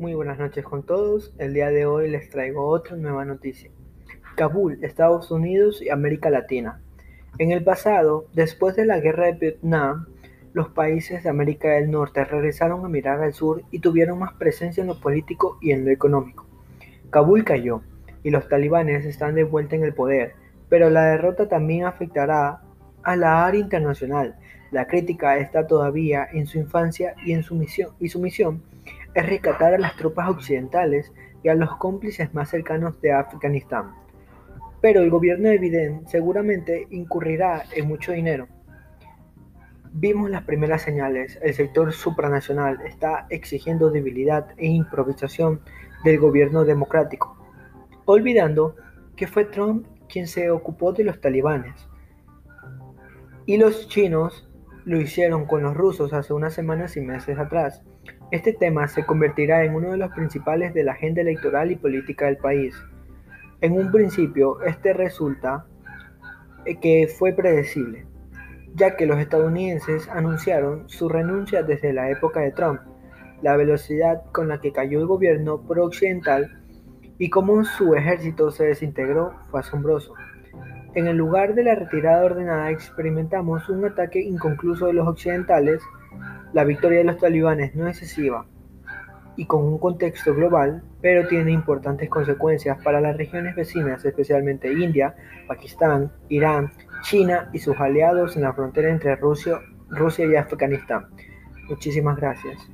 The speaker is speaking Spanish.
Muy buenas noches con todos. El día de hoy les traigo otra nueva noticia. Kabul, Estados Unidos y América Latina. En el pasado, después de la guerra de Vietnam, los países de América del Norte regresaron a mirar al sur y tuvieron más presencia en lo político y en lo económico. Kabul cayó y los talibanes están de vuelta en el poder, pero la derrota también afectará a la área internacional. La crítica está todavía en su infancia y en su misión y su misión es rescatar a las tropas occidentales y a los cómplices más cercanos de Afganistán. Pero el gobierno de Biden seguramente incurrirá en mucho dinero. Vimos las primeras señales, el sector supranacional está exigiendo debilidad e improvisación del gobierno democrático, olvidando que fue Trump quien se ocupó de los talibanes. Y los chinos lo hicieron con los rusos hace unas semanas y meses atrás. Este tema se convertirá en uno de los principales de la agenda electoral y política del país. En un principio, este resulta eh, que fue predecible, ya que los estadounidenses anunciaron su renuncia desde la época de Trump. La velocidad con la que cayó el gobierno pro-occidental y cómo su ejército se desintegró fue asombroso. En el lugar de la retirada ordenada experimentamos un ataque inconcluso de los occidentales la victoria de los talibanes no es excesiva y con un contexto global, pero tiene importantes consecuencias para las regiones vecinas, especialmente India, Pakistán, Irán, China y sus aliados en la frontera entre Rusia, Rusia y Afganistán. Muchísimas gracias.